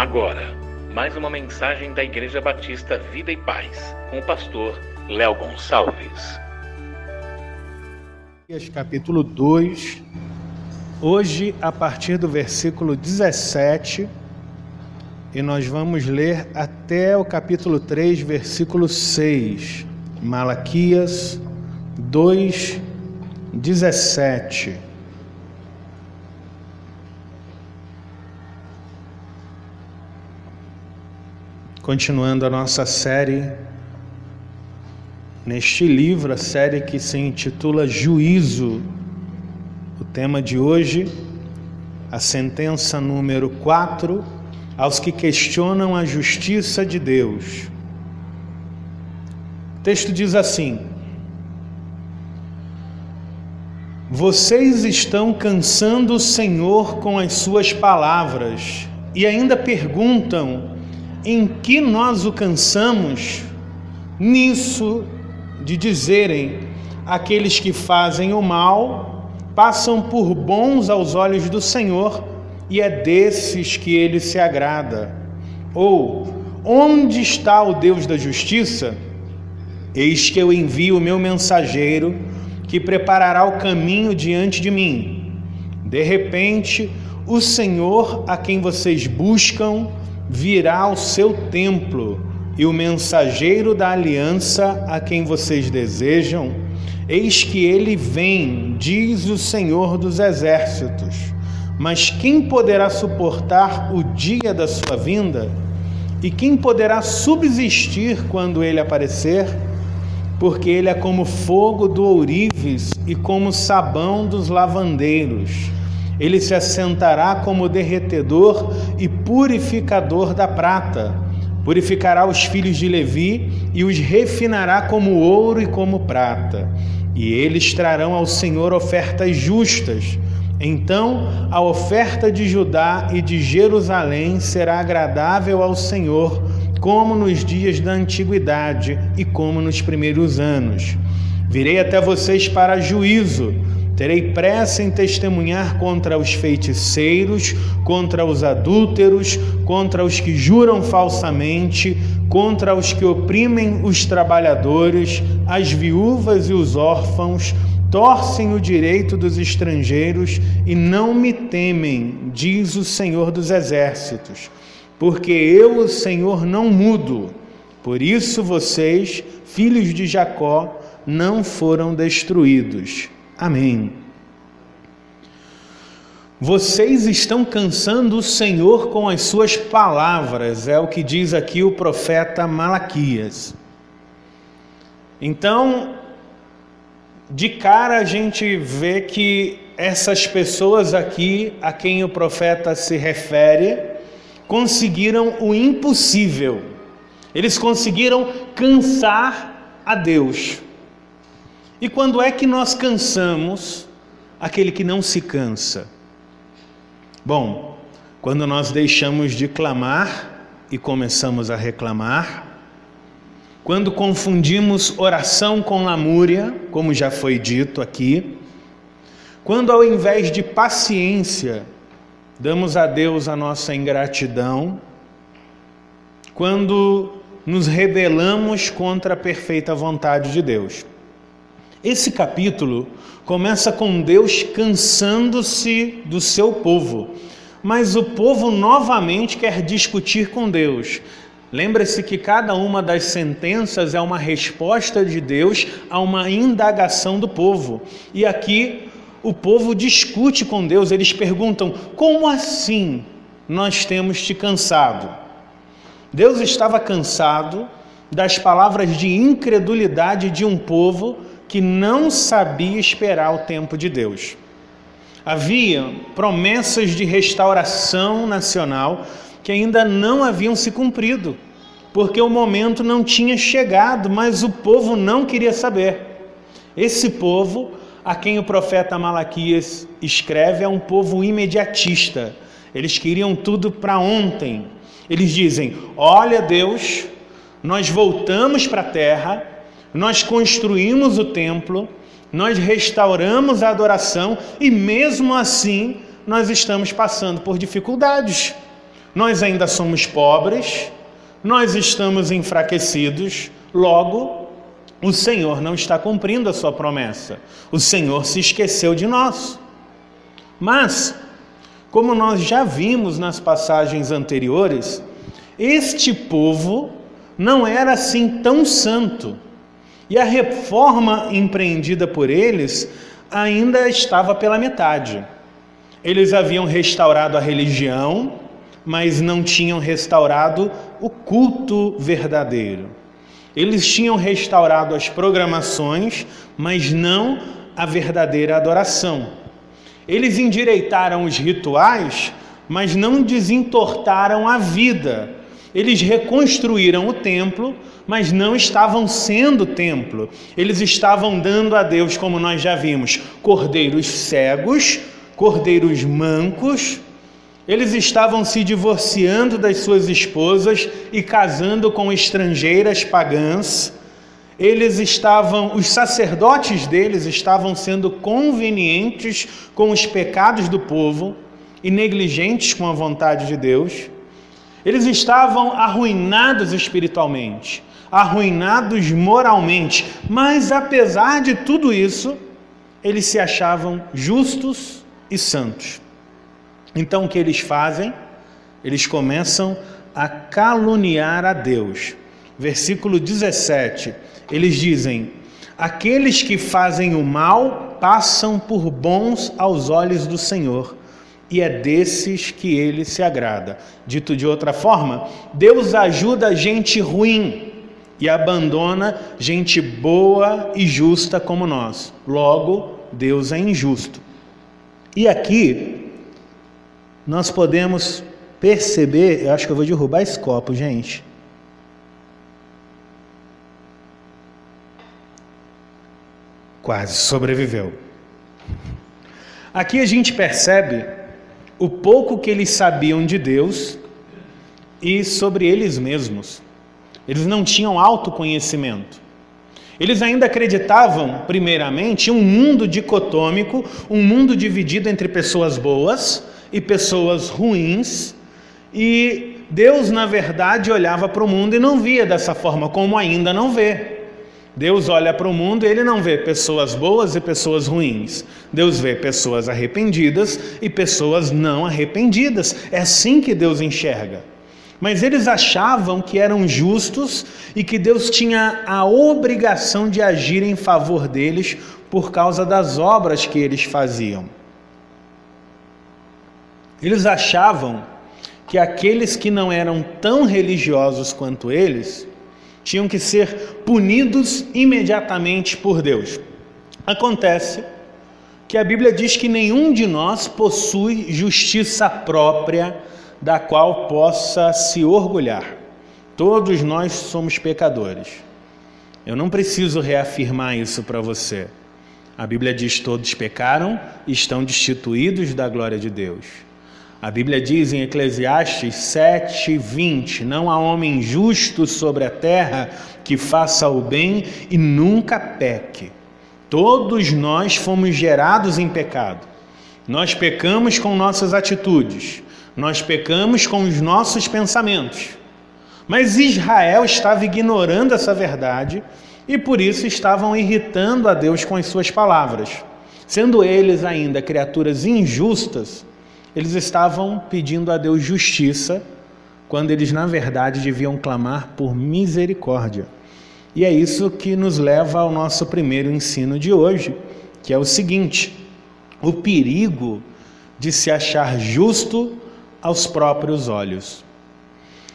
Agora, mais uma mensagem da Igreja Batista Vida e Paz, com o pastor Léo Gonçalves. Capítulo 2, hoje a partir do versículo 17, e nós vamos ler até o capítulo 3, versículo 6. Malaquias 2, 17. Continuando a nossa série neste livro, a série que se intitula Juízo. O tema de hoje, a sentença número 4, aos que questionam a justiça de Deus. O texto diz assim: Vocês estão cansando o Senhor com as suas palavras e ainda perguntam em que nós o cansamos? Nisso de dizerem: aqueles que fazem o mal passam por bons aos olhos do Senhor, e é desses que ele se agrada. Ou, onde está o Deus da justiça? Eis que eu envio o meu mensageiro, que preparará o caminho diante de mim. De repente, o Senhor a quem vocês buscam virá ao seu templo, e o mensageiro da aliança a quem vocês desejam, eis que ele vem, diz o Senhor dos exércitos. Mas quem poderá suportar o dia da sua vinda? E quem poderá subsistir quando ele aparecer? Porque ele é como fogo do ourives e como sabão dos lavandeiros ele se assentará como derretedor e purificador da prata. Purificará os filhos de Levi e os refinará como ouro e como prata. E eles trarão ao Senhor ofertas justas. Então a oferta de Judá e de Jerusalém será agradável ao Senhor, como nos dias da antiguidade e como nos primeiros anos. Virei até vocês para juízo Terei pressa em testemunhar contra os feiticeiros, contra os adúlteros, contra os que juram falsamente, contra os que oprimem os trabalhadores, as viúvas e os órfãos, torcem o direito dos estrangeiros e não me temem, diz o Senhor dos Exércitos, porque eu, o Senhor, não mudo. Por isso vocês, filhos de Jacó, não foram destruídos. Amém. Vocês estão cansando o Senhor com as suas palavras, é o que diz aqui o profeta Malaquias. Então, de cara a gente vê que essas pessoas aqui a quem o profeta se refere conseguiram o impossível. Eles conseguiram cansar a Deus. E quando é que nós cansamos aquele que não se cansa? Bom, quando nós deixamos de clamar e começamos a reclamar, quando confundimos oração com lamúria, como já foi dito aqui, quando ao invés de paciência damos a Deus a nossa ingratidão, quando nos rebelamos contra a perfeita vontade de Deus. Esse capítulo começa com Deus cansando-se do seu povo, mas o povo novamente quer discutir com Deus. Lembre-se que cada uma das sentenças é uma resposta de Deus a uma indagação do povo. E aqui o povo discute com Deus, eles perguntam: como assim nós temos te cansado? Deus estava cansado das palavras de incredulidade de um povo que não sabia esperar o tempo de Deus. Havia promessas de restauração nacional que ainda não haviam se cumprido, porque o momento não tinha chegado, mas o povo não queria saber. Esse povo, a quem o profeta Malaquias escreve, é um povo imediatista. Eles queriam tudo para ontem. Eles dizem: Olha, Deus, nós voltamos para a terra nós construímos o templo, nós restauramos a adoração e mesmo assim nós estamos passando por dificuldades. Nós ainda somos pobres, nós estamos enfraquecidos, logo, o Senhor não está cumprindo a sua promessa. O Senhor se esqueceu de nós. Mas, como nós já vimos nas passagens anteriores, este povo não era assim tão santo. E a reforma empreendida por eles ainda estava pela metade. Eles haviam restaurado a religião, mas não tinham restaurado o culto verdadeiro. Eles tinham restaurado as programações, mas não a verdadeira adoração. Eles endireitaram os rituais, mas não desentortaram a vida. Eles reconstruíram o templo, mas não estavam sendo templo. Eles estavam dando a Deus, como nós já vimos, cordeiros cegos, cordeiros mancos. Eles estavam se divorciando das suas esposas e casando com estrangeiras pagãs. Eles estavam, os sacerdotes deles estavam sendo convenientes com os pecados do povo e negligentes com a vontade de Deus. Eles estavam arruinados espiritualmente arruinados moralmente, mas apesar de tudo isso, eles se achavam justos e santos. Então o que eles fazem? Eles começam a caluniar a Deus. Versículo 17, eles dizem: Aqueles que fazem o mal passam por bons aos olhos do Senhor, e é desses que ele se agrada. Dito de outra forma, Deus ajuda gente ruim e abandona gente boa e justa como nós. Logo, Deus é injusto. E aqui nós podemos perceber, eu acho que eu vou derrubar esse copo, gente. Quase sobreviveu. Aqui a gente percebe o pouco que eles sabiam de Deus e sobre eles mesmos. Eles não tinham autoconhecimento. Eles ainda acreditavam, primeiramente, em um mundo dicotômico, um mundo dividido entre pessoas boas e pessoas ruins, e Deus, na verdade, olhava para o mundo e não via dessa forma, como ainda não vê. Deus olha para o mundo e ele não vê pessoas boas e pessoas ruins. Deus vê pessoas arrependidas e pessoas não arrependidas. É assim que Deus enxerga. Mas eles achavam que eram justos e que Deus tinha a obrigação de agir em favor deles por causa das obras que eles faziam. Eles achavam que aqueles que não eram tão religiosos quanto eles tinham que ser punidos imediatamente por Deus. Acontece que a Bíblia diz que nenhum de nós possui justiça própria da qual possa se orgulhar. Todos nós somos pecadores. Eu não preciso reafirmar isso para você. A Bíblia diz: todos pecaram e estão destituídos da glória de Deus. A Bíblia diz em Eclesiastes 7:20: Não há homem justo sobre a terra que faça o bem e nunca peque. Todos nós fomos gerados em pecado. Nós pecamos com nossas atitudes, nós pecamos com os nossos pensamentos. Mas Israel estava ignorando essa verdade e por isso estavam irritando a Deus com as suas palavras. Sendo eles ainda criaturas injustas, eles estavam pedindo a Deus justiça, quando eles na verdade deviam clamar por misericórdia. E é isso que nos leva ao nosso primeiro ensino de hoje, que é o seguinte: o perigo de se achar justo aos próprios olhos.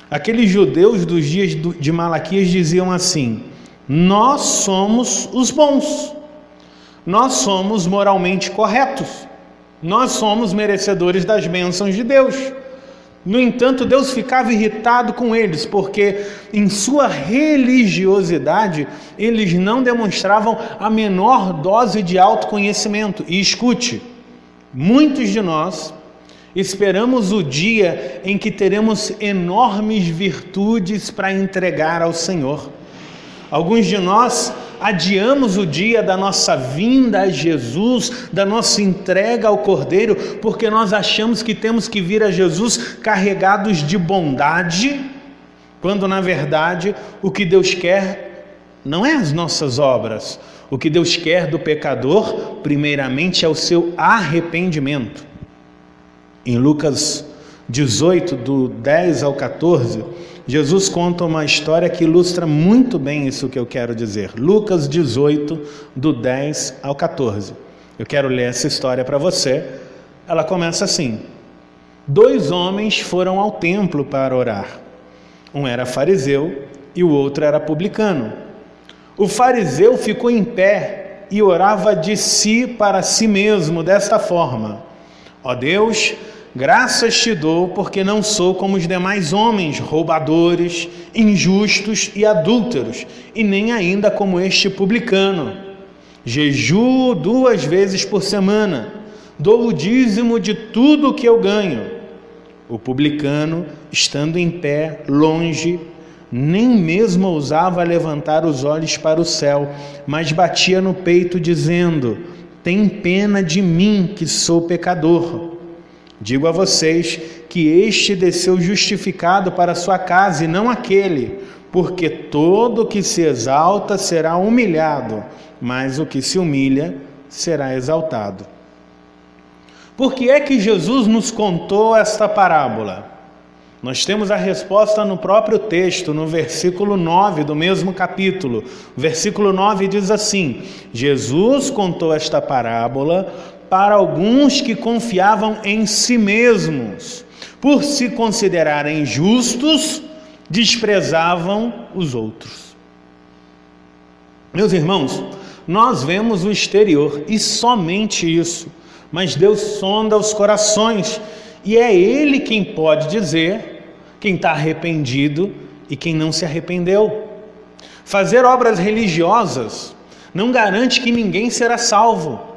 Aqueles judeus dos dias de Malaquias diziam assim: Nós somos os bons, nós somos moralmente corretos, nós somos merecedores das bênçãos de Deus. No entanto, Deus ficava irritado com eles, porque em sua religiosidade eles não demonstravam a menor dose de autoconhecimento. E escute, muitos de nós Esperamos o dia em que teremos enormes virtudes para entregar ao Senhor. Alguns de nós adiamos o dia da nossa vinda a Jesus, da nossa entrega ao Cordeiro, porque nós achamos que temos que vir a Jesus carregados de bondade, quando na verdade o que Deus quer não é as nossas obras. O que Deus quer do pecador, primeiramente, é o seu arrependimento. Em Lucas 18, do 10 ao 14, Jesus conta uma história que ilustra muito bem isso que eu quero dizer. Lucas 18, do 10 ao 14. Eu quero ler essa história para você. Ela começa assim: Dois homens foram ao templo para orar. Um era fariseu e o outro era publicano. O fariseu ficou em pé e orava de si para si mesmo desta forma: Ó Deus, Graças te dou, porque não sou como os demais homens, roubadores, injustos e adúlteros, e nem ainda como este publicano. Jejuo duas vezes por semana, dou o dízimo de tudo que eu ganho. O publicano, estando em pé, longe, nem mesmo ousava levantar os olhos para o céu, mas batia no peito, dizendo: Tem pena de mim, que sou pecador. Digo a vocês que este desceu justificado para sua casa e não aquele, porque todo que se exalta será humilhado, mas o que se humilha será exaltado. Por que é que Jesus nos contou esta parábola? Nós temos a resposta no próprio texto, no versículo 9 do mesmo capítulo. O versículo 9 diz assim: Jesus contou esta parábola para alguns que confiavam em si mesmos, por se considerarem justos, desprezavam os outros. Meus irmãos, nós vemos o exterior e somente isso, mas Deus sonda os corações e é Ele quem pode dizer quem está arrependido e quem não se arrependeu. Fazer obras religiosas não garante que ninguém será salvo.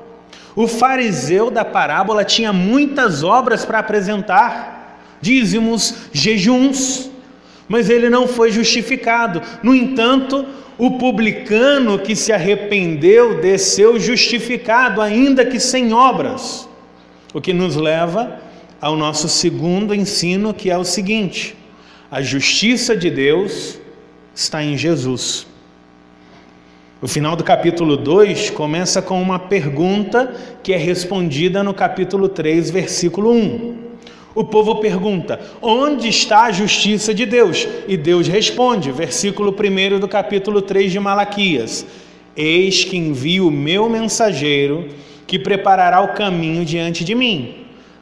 O fariseu da parábola tinha muitas obras para apresentar, dízimos, jejuns, mas ele não foi justificado. No entanto, o publicano que se arrependeu desceu justificado, ainda que sem obras. O que nos leva ao nosso segundo ensino, que é o seguinte: a justiça de Deus está em Jesus. O final do capítulo 2 começa com uma pergunta que é respondida no capítulo 3, versículo 1. O povo pergunta: Onde está a justiça de Deus? E Deus responde, versículo 1 do capítulo 3 de Malaquias: Eis que envio o meu mensageiro que preparará o caminho diante de mim.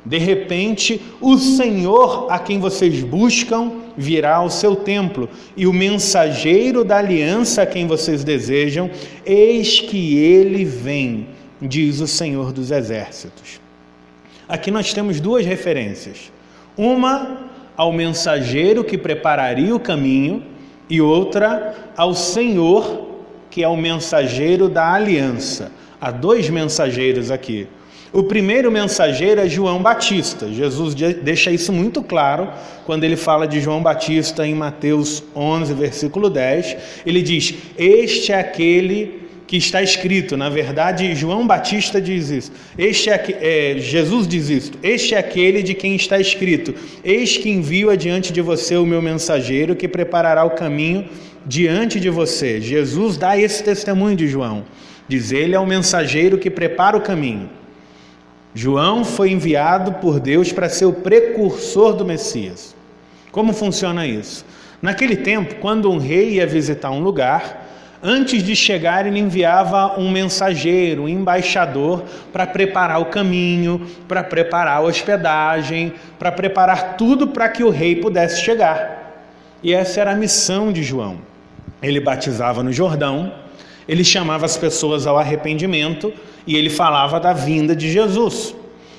De repente, o Senhor a quem vocês buscam virá ao seu templo, e o mensageiro da aliança a quem vocês desejam, eis que ele vem, diz o Senhor dos Exércitos. Aqui nós temos duas referências. Uma ao mensageiro que prepararia o caminho, e outra ao Senhor, que é o mensageiro da aliança. Há dois mensageiros aqui. O primeiro mensageiro é João Batista. Jesus deixa isso muito claro quando ele fala de João Batista em Mateus 11, versículo 10. Ele diz: Este é aquele que está escrito. Na verdade, João Batista diz isso. Este é, é, Jesus diz isso. Este é aquele de quem está escrito: Eis que envio adiante de você o meu mensageiro que preparará o caminho diante de você. Jesus dá esse testemunho de João. Diz ele é o mensageiro que prepara o caminho. João foi enviado por Deus para ser o precursor do Messias. Como funciona isso? Naquele tempo, quando um rei ia visitar um lugar, antes de chegar, ele enviava um mensageiro, um embaixador, para preparar o caminho, para preparar a hospedagem, para preparar tudo para que o rei pudesse chegar. E essa era a missão de João. Ele batizava no Jordão, ele chamava as pessoas ao arrependimento e ele falava da vinda de Jesus.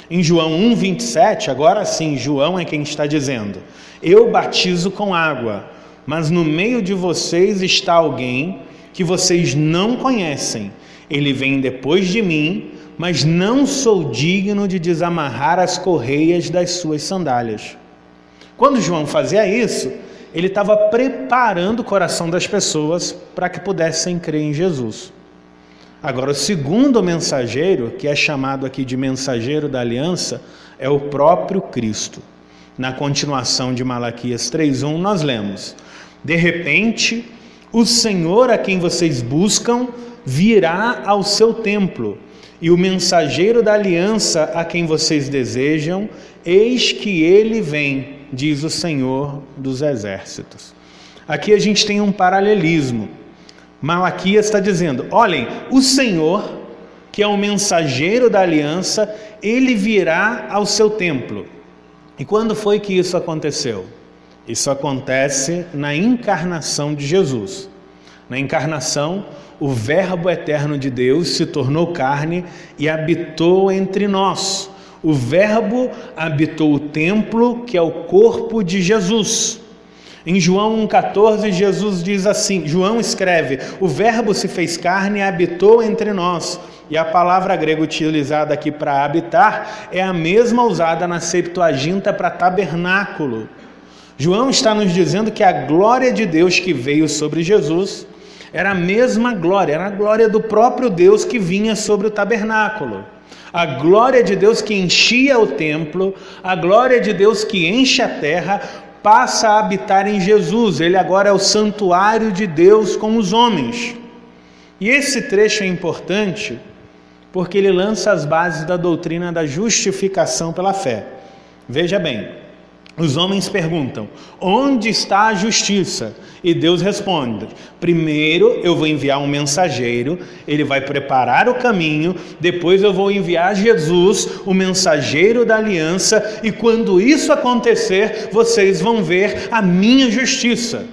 Em João 1:27, agora sim, João é quem está dizendo: Eu batizo com água, mas no meio de vocês está alguém que vocês não conhecem. Ele vem depois de mim, mas não sou digno de desamarrar as correias das suas sandálias. Quando João fazia isso, ele estava preparando o coração das pessoas para que pudessem crer em Jesus. Agora, o segundo mensageiro, que é chamado aqui de mensageiro da aliança, é o próprio Cristo. Na continuação de Malaquias 3:1, nós lemos: De repente, o Senhor a quem vocês buscam virá ao seu templo, e o mensageiro da aliança a quem vocês desejam, eis que ele vem, diz o Senhor dos exércitos. Aqui a gente tem um paralelismo. Malaquias está dizendo: olhem, o Senhor, que é o mensageiro da aliança, ele virá ao seu templo. E quando foi que isso aconteceu? Isso acontece na encarnação de Jesus. Na encarnação, o Verbo eterno de Deus se tornou carne e habitou entre nós. O Verbo habitou o templo, que é o corpo de Jesus. Em João 1,14, Jesus diz assim: João escreve: O Verbo se fez carne e habitou entre nós. E a palavra grega utilizada aqui para habitar é a mesma usada na Septuaginta para tabernáculo. João está nos dizendo que a glória de Deus que veio sobre Jesus era a mesma glória, era a glória do próprio Deus que vinha sobre o tabernáculo. A glória de Deus que enchia o templo, a glória de Deus que enche a terra, passa a habitar em Jesus. Ele agora é o santuário de Deus com os homens. E esse trecho é importante porque ele lança as bases da doutrina da justificação pela fé. Veja bem, os homens perguntam: onde está a justiça? E Deus responde: primeiro eu vou enviar um mensageiro, ele vai preparar o caminho, depois eu vou enviar Jesus, o mensageiro da aliança, e quando isso acontecer, vocês vão ver a minha justiça.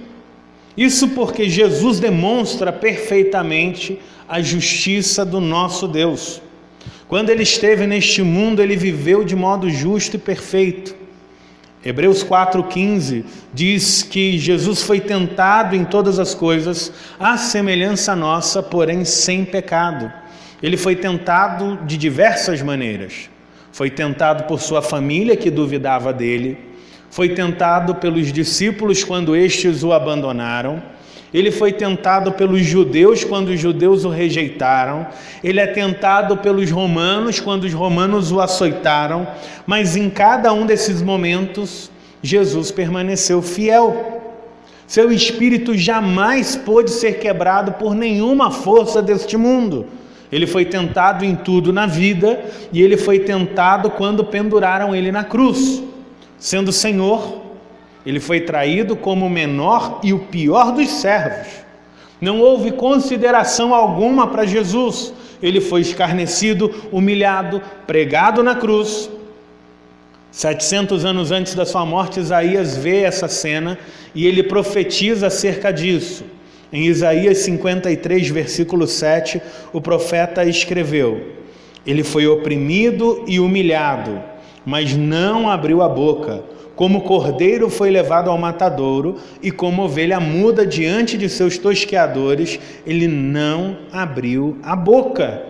Isso porque Jesus demonstra perfeitamente a justiça do nosso Deus. Quando ele esteve neste mundo, ele viveu de modo justo e perfeito. Hebreus 4,15 diz que Jesus foi tentado em todas as coisas, à semelhança nossa, porém sem pecado. Ele foi tentado de diversas maneiras. Foi tentado por sua família, que duvidava dele, foi tentado pelos discípulos quando estes o abandonaram ele foi tentado pelos judeus quando os judeus o rejeitaram. Ele é tentado pelos romanos quando os romanos o açoitaram. Mas em cada um desses momentos, Jesus permaneceu fiel. Seu espírito jamais pôde ser quebrado por nenhuma força deste mundo. Ele foi tentado em tudo na vida e ele foi tentado quando penduraram ele na cruz. Sendo Senhor, ele foi traído como o menor e o pior dos servos. Não houve consideração alguma para Jesus. Ele foi escarnecido, humilhado, pregado na cruz. 700 anos antes da sua morte, Isaías vê essa cena e ele profetiza acerca disso. Em Isaías 53, versículo 7, o profeta escreveu: Ele foi oprimido e humilhado, mas não abriu a boca como cordeiro foi levado ao matadouro, e como ovelha muda diante de seus tosqueadores, ele não abriu a boca.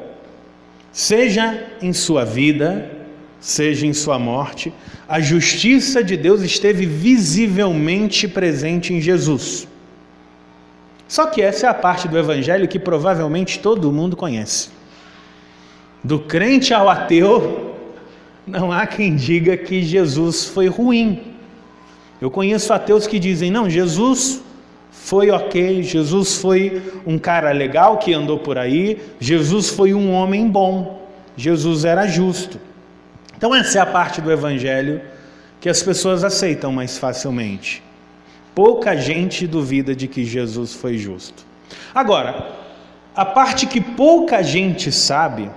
Seja em sua vida, seja em sua morte, a justiça de Deus esteve visivelmente presente em Jesus. Só que essa é a parte do Evangelho que provavelmente todo mundo conhece. Do crente ao ateu, não há quem diga que Jesus foi ruim. Eu conheço ateus que dizem: não, Jesus foi ok, Jesus foi um cara legal que andou por aí, Jesus foi um homem bom, Jesus era justo. Então, essa é a parte do Evangelho que as pessoas aceitam mais facilmente. Pouca gente duvida de que Jesus foi justo. Agora, a parte que pouca gente sabe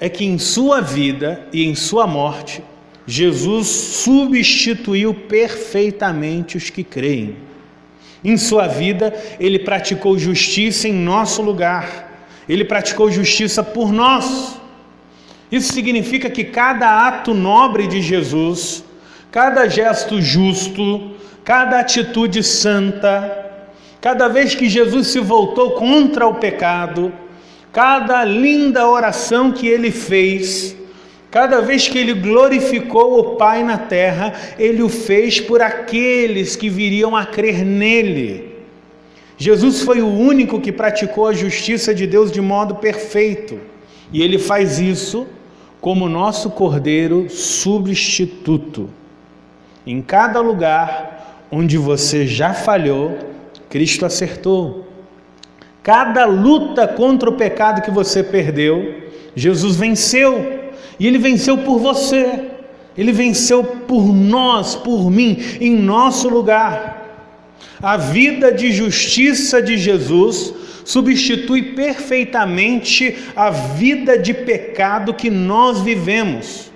é que em sua vida e em sua morte, Jesus substituiu perfeitamente os que creem. Em sua vida, ele praticou justiça em nosso lugar, ele praticou justiça por nós. Isso significa que cada ato nobre de Jesus, cada gesto justo, cada atitude santa, cada vez que Jesus se voltou contra o pecado, Cada linda oração que ele fez, Cada vez que ele glorificou o Pai na terra, ele o fez por aqueles que viriam a crer nele. Jesus foi o único que praticou a justiça de Deus de modo perfeito, e ele faz isso como nosso cordeiro substituto. Em cada lugar onde você já falhou, Cristo acertou. Cada luta contra o pecado que você perdeu, Jesus venceu. E ele venceu por você. Ele venceu por nós, por mim, em nosso lugar. A vida de justiça de Jesus substitui perfeitamente a vida de pecado que nós vivemos.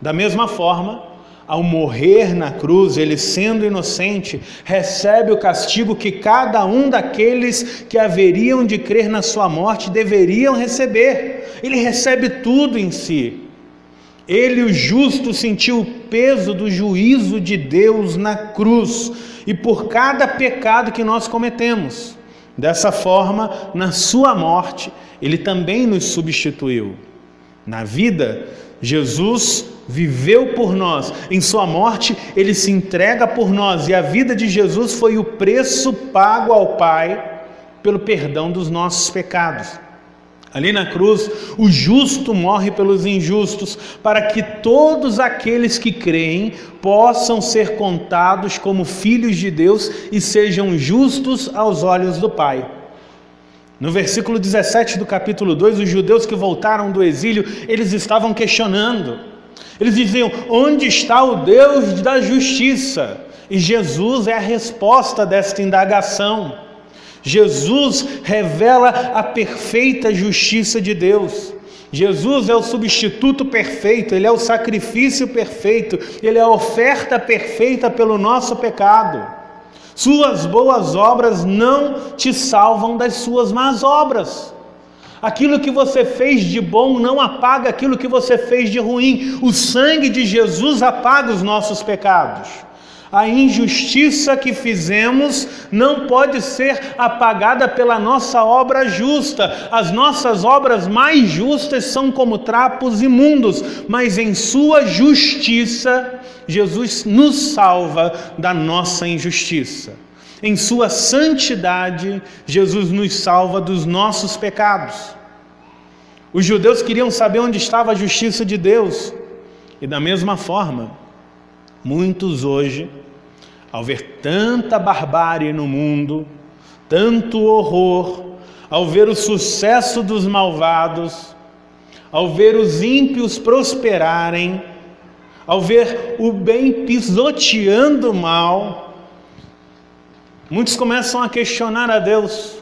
Da mesma forma, ao morrer na cruz, ele sendo inocente, recebe o castigo que cada um daqueles que haveriam de crer na sua morte deveriam receber. Ele recebe tudo em si. Ele, o justo, sentiu o peso do juízo de Deus na cruz e por cada pecado que nós cometemos. Dessa forma, na sua morte, ele também nos substituiu. Na vida, Jesus viveu por nós, em sua morte, ele se entrega por nós, e a vida de Jesus foi o preço pago ao Pai pelo perdão dos nossos pecados. Ali na cruz, o justo morre pelos injustos, para que todos aqueles que creem possam ser contados como filhos de Deus e sejam justos aos olhos do Pai. No versículo 17 do capítulo 2, os judeus que voltaram do exílio, eles estavam questionando. Eles diziam: "Onde está o Deus da justiça?" E Jesus é a resposta desta indagação. Jesus revela a perfeita justiça de Deus. Jesus é o substituto perfeito, ele é o sacrifício perfeito, ele é a oferta perfeita pelo nosso pecado. Suas boas obras não te salvam das suas más obras. Aquilo que você fez de bom não apaga aquilo que você fez de ruim. O sangue de Jesus apaga os nossos pecados. A injustiça que fizemos não pode ser apagada pela nossa obra justa. As nossas obras mais justas são como trapos imundos, mas em Sua justiça, Jesus nos salva da nossa injustiça. Em Sua santidade, Jesus nos salva dos nossos pecados. Os judeus queriam saber onde estava a justiça de Deus, e da mesma forma, Muitos hoje, ao ver tanta barbárie no mundo, tanto horror, ao ver o sucesso dos malvados, ao ver os ímpios prosperarem, ao ver o bem pisoteando o mal, muitos começam a questionar a Deus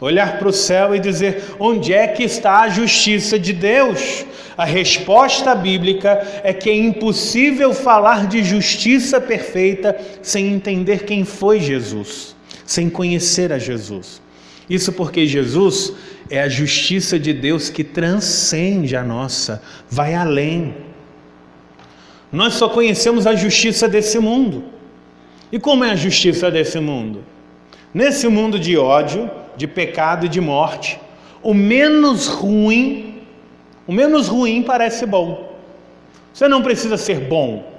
olhar para o céu e dizer: onde é que está a justiça de Deus? A resposta bíblica é que é impossível falar de justiça perfeita sem entender quem foi Jesus, sem conhecer a Jesus. Isso porque Jesus é a justiça de Deus que transcende a nossa, vai além. Nós só conhecemos a justiça desse mundo. E como é a justiça desse mundo? Nesse mundo de ódio, de pecado e de morte, o menos ruim, o menos ruim parece bom. Você não precisa ser bom,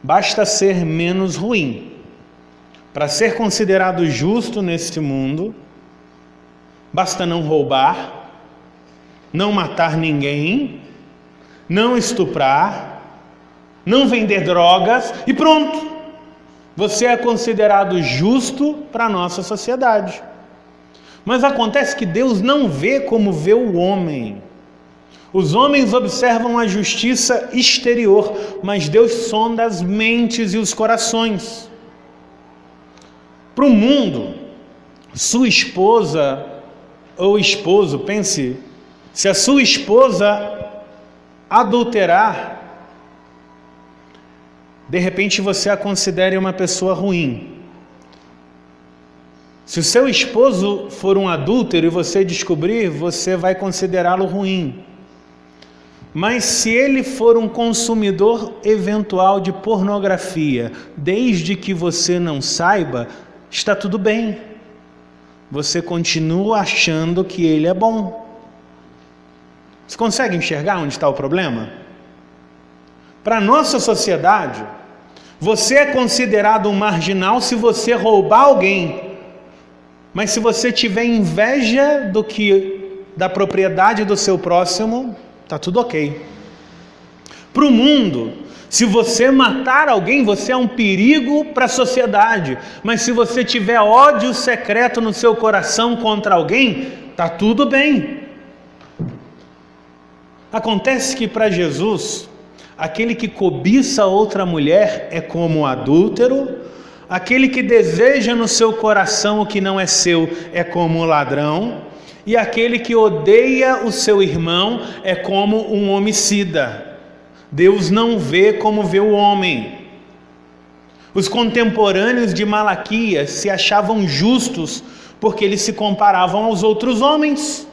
basta ser menos ruim. Para ser considerado justo neste mundo, basta não roubar, não matar ninguém, não estuprar, não vender drogas e pronto. Você é considerado justo para a nossa sociedade. Mas acontece que Deus não vê como vê o homem. Os homens observam a justiça exterior, mas Deus sonda as mentes e os corações. Para o mundo, sua esposa ou esposo, pense, se a sua esposa adulterar, de repente você a considere uma pessoa ruim. Se o seu esposo for um adúltero e você descobrir, você vai considerá-lo ruim. Mas se ele for um consumidor eventual de pornografia, desde que você não saiba, está tudo bem. Você continua achando que ele é bom. Você consegue enxergar onde está o problema? Para a nossa sociedade, você é considerado um marginal se você roubar alguém. Mas se você tiver inveja do que da propriedade do seu próximo, tá tudo OK. Para o mundo, se você matar alguém, você é um perigo para a sociedade. Mas se você tiver ódio secreto no seu coração contra alguém, tá tudo bem. Acontece que para Jesus, aquele que cobiça outra mulher é como um adúltero, aquele que deseja no seu coração o que não é seu é como um ladrão, e aquele que odeia o seu irmão é como um homicida. Deus não vê como vê o homem. Os contemporâneos de Malaquias se achavam justos porque eles se comparavam aos outros homens.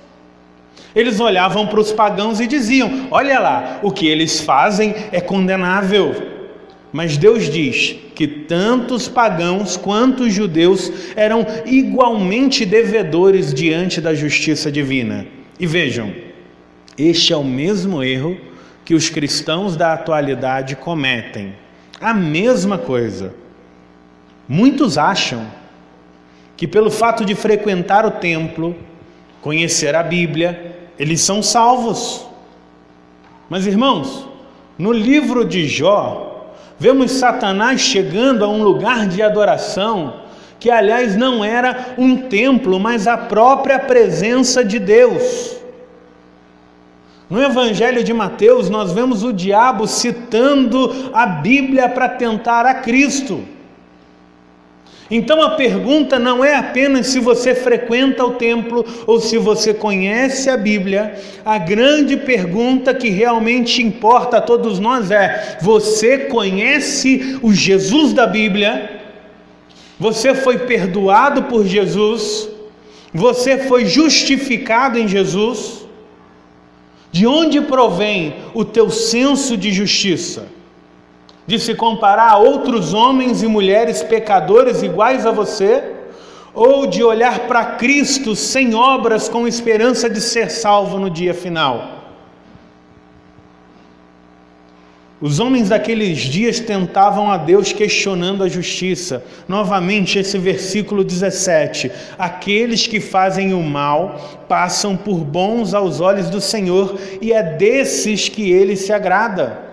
Eles olhavam para os pagãos e diziam: Olha lá, o que eles fazem é condenável. Mas Deus diz que tanto os pagãos quanto os judeus eram igualmente devedores diante da justiça divina. E vejam, este é o mesmo erro que os cristãos da atualidade cometem. A mesma coisa. Muitos acham que, pelo fato de frequentar o templo, conhecer a Bíblia, eles são salvos. Mas, irmãos, no livro de Jó, vemos Satanás chegando a um lugar de adoração que, aliás, não era um templo, mas a própria presença de Deus. No Evangelho de Mateus, nós vemos o diabo citando a Bíblia para tentar a Cristo. Então a pergunta não é apenas se você frequenta o templo ou se você conhece a Bíblia, a grande pergunta que realmente importa a todos nós é: você conhece o Jesus da Bíblia? Você foi perdoado por Jesus? Você foi justificado em Jesus? De onde provém o teu senso de justiça? De se comparar a outros homens e mulheres pecadores iguais a você? Ou de olhar para Cristo sem obras com esperança de ser salvo no dia final? Os homens daqueles dias tentavam a Deus questionando a justiça. Novamente, esse versículo 17: Aqueles que fazem o mal passam por bons aos olhos do Senhor, e é desses que ele se agrada.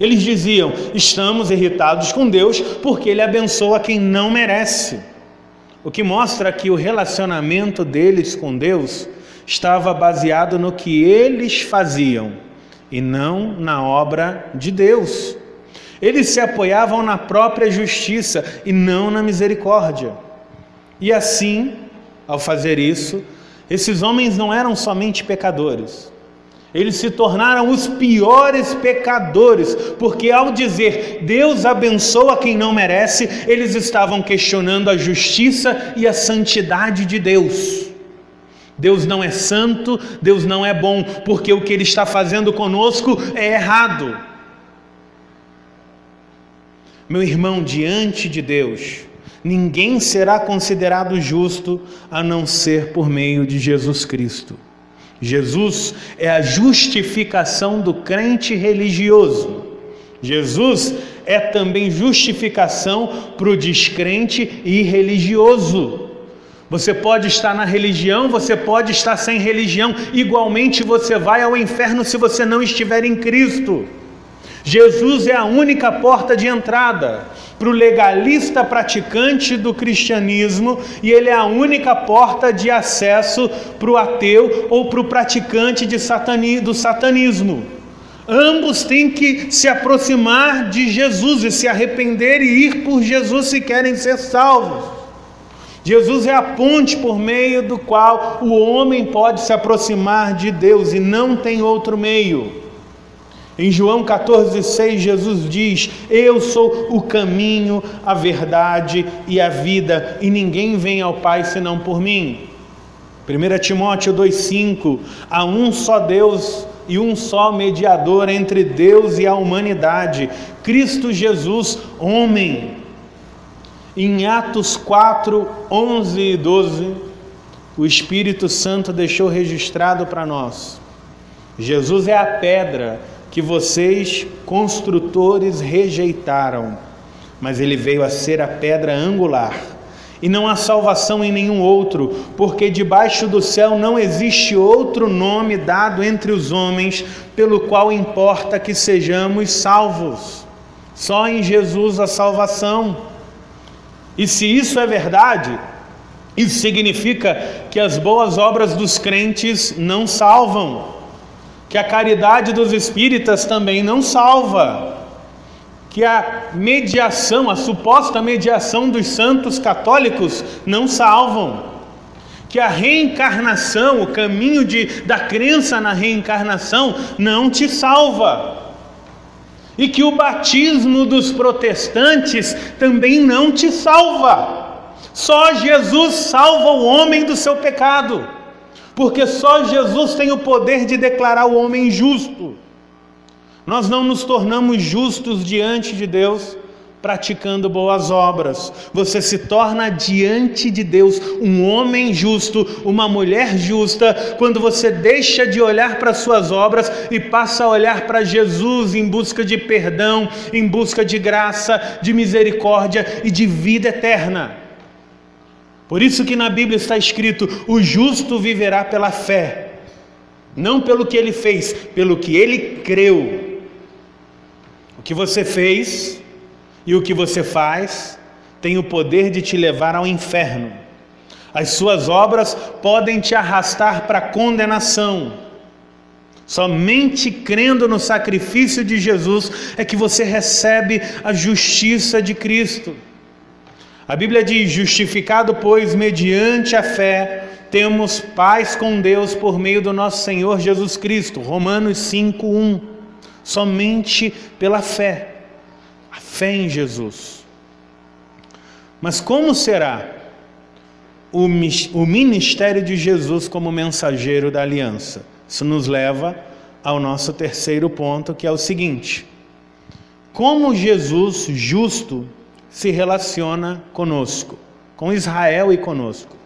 Eles diziam: Estamos irritados com Deus porque ele abençoa quem não merece. O que mostra que o relacionamento deles com Deus estava baseado no que eles faziam e não na obra de Deus. Eles se apoiavam na própria justiça e não na misericórdia. E assim, ao fazer isso, esses homens não eram somente pecadores, eles se tornaram os piores pecadores, porque ao dizer Deus abençoa quem não merece, eles estavam questionando a justiça e a santidade de Deus. Deus não é santo, Deus não é bom, porque o que Ele está fazendo conosco é errado. Meu irmão, diante de Deus, ninguém será considerado justo a não ser por meio de Jesus Cristo. Jesus é a justificação do crente religioso. Jesus é também justificação para o descrente e religioso. Você pode estar na religião, você pode estar sem religião, igualmente você vai ao inferno se você não estiver em Cristo. Jesus é a única porta de entrada para o legalista praticante do cristianismo e ele é a única porta de acesso para o ateu ou para o praticante de satani, do satanismo. Ambos têm que se aproximar de Jesus e se arrepender e ir por Jesus se querem ser salvos. Jesus é a ponte por meio do qual o homem pode se aproximar de Deus e não tem outro meio. Em João 14,6, Jesus diz: Eu sou o caminho, a verdade e a vida, e ninguém vem ao Pai senão por mim. 1 Timóteo 2,5: Há um só Deus e um só mediador entre Deus e a humanidade, Cristo Jesus, homem em Atos 4, 11 e 12, o Espírito Santo deixou registrado para nós. Jesus é a pedra que vocês, construtores, rejeitaram, mas ele veio a ser a pedra angular. E não há salvação em nenhum outro, porque debaixo do céu não existe outro nome dado entre os homens pelo qual importa que sejamos salvos. Só em Jesus a salvação. E se isso é verdade, isso significa que as boas obras dos crentes não salvam que a caridade dos espíritas também não salva, que a mediação, a suposta mediação dos santos católicos não salvam, que a reencarnação, o caminho de, da crença na reencarnação não te salva. E que o batismo dos protestantes também não te salva. Só Jesus salva o homem do seu pecado porque só Jesus tem o poder de declarar o homem justo. Nós não nos tornamos justos diante de Deus praticando boas obras. Você se torna diante de Deus um homem justo, uma mulher justa, quando você deixa de olhar para suas obras e passa a olhar para Jesus em busca de perdão, em busca de graça, de misericórdia e de vida eterna. Por isso que na Bíblia está escrito: o justo viverá pela fé, não pelo que ele fez, pelo que ele creu. O que você fez e o que você faz tem o poder de te levar ao inferno. As suas obras podem te arrastar para a condenação. Somente crendo no sacrifício de Jesus é que você recebe a justiça de Cristo. A Bíblia diz: justificado, pois, mediante a fé, temos paz com Deus por meio do nosso Senhor Jesus Cristo. Romanos 5:1. Somente pela fé. A fé em Jesus. Mas como será o ministério de Jesus como mensageiro da aliança? Isso nos leva ao nosso terceiro ponto, que é o seguinte: como Jesus justo se relaciona conosco, com Israel e conosco.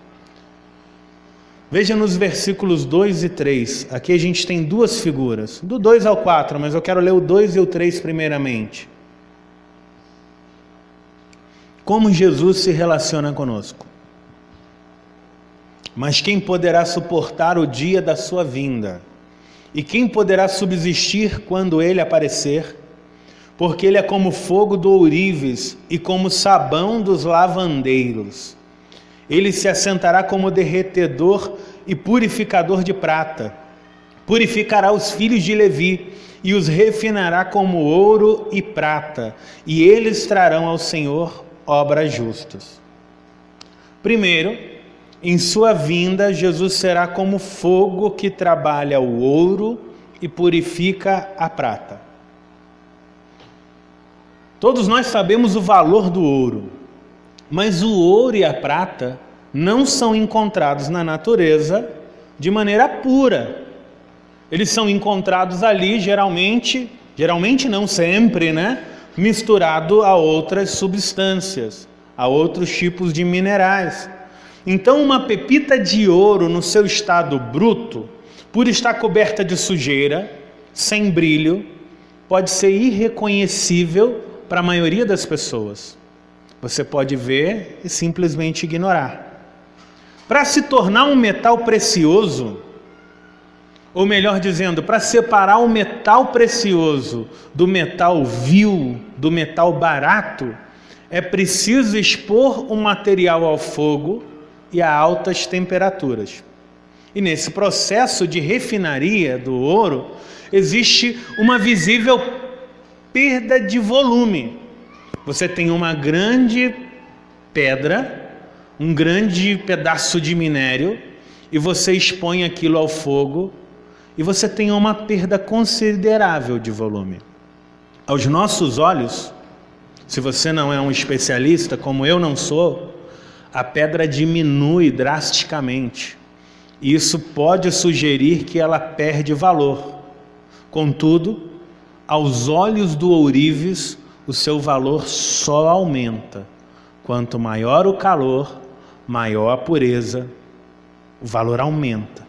Veja nos versículos 2 e 3. Aqui a gente tem duas figuras, do 2 ao 4, mas eu quero ler o 2 e o 3 primeiramente. Como Jesus se relaciona conosco. Mas quem poderá suportar o dia da sua vinda? E quem poderá subsistir quando ele aparecer? Porque ele é como fogo do ourives e como sabão dos lavandeiros. Ele se assentará como derretedor e purificador de prata. Purificará os filhos de Levi e os refinará como ouro e prata, e eles trarão ao Senhor obras justas. Primeiro, em sua vinda, Jesus será como fogo que trabalha o ouro e purifica a prata. Todos nós sabemos o valor do ouro, mas o ouro e a prata não são encontrados na natureza de maneira pura. Eles são encontrados ali geralmente, geralmente não sempre, né? Misturado a outras substâncias, a outros tipos de minerais. Então, uma pepita de ouro no seu estado bruto, por estar coberta de sujeira, sem brilho, pode ser irreconhecível para a maioria das pessoas. Você pode ver e simplesmente ignorar. Para se tornar um metal precioso, ou melhor dizendo, para separar o metal precioso do metal vil, do metal barato, é preciso expor o material ao fogo e a altas temperaturas. E nesse processo de refinaria do ouro, existe uma visível perda de volume. Você tem uma grande pedra, um grande pedaço de minério, e você expõe aquilo ao fogo, e você tem uma perda considerável de volume. Aos nossos olhos, se você não é um especialista, como eu não sou, a pedra diminui drasticamente. Isso pode sugerir que ela perde valor. Contudo, aos olhos do ourives, o seu valor só aumenta. Quanto maior o calor, maior a pureza, o valor aumenta.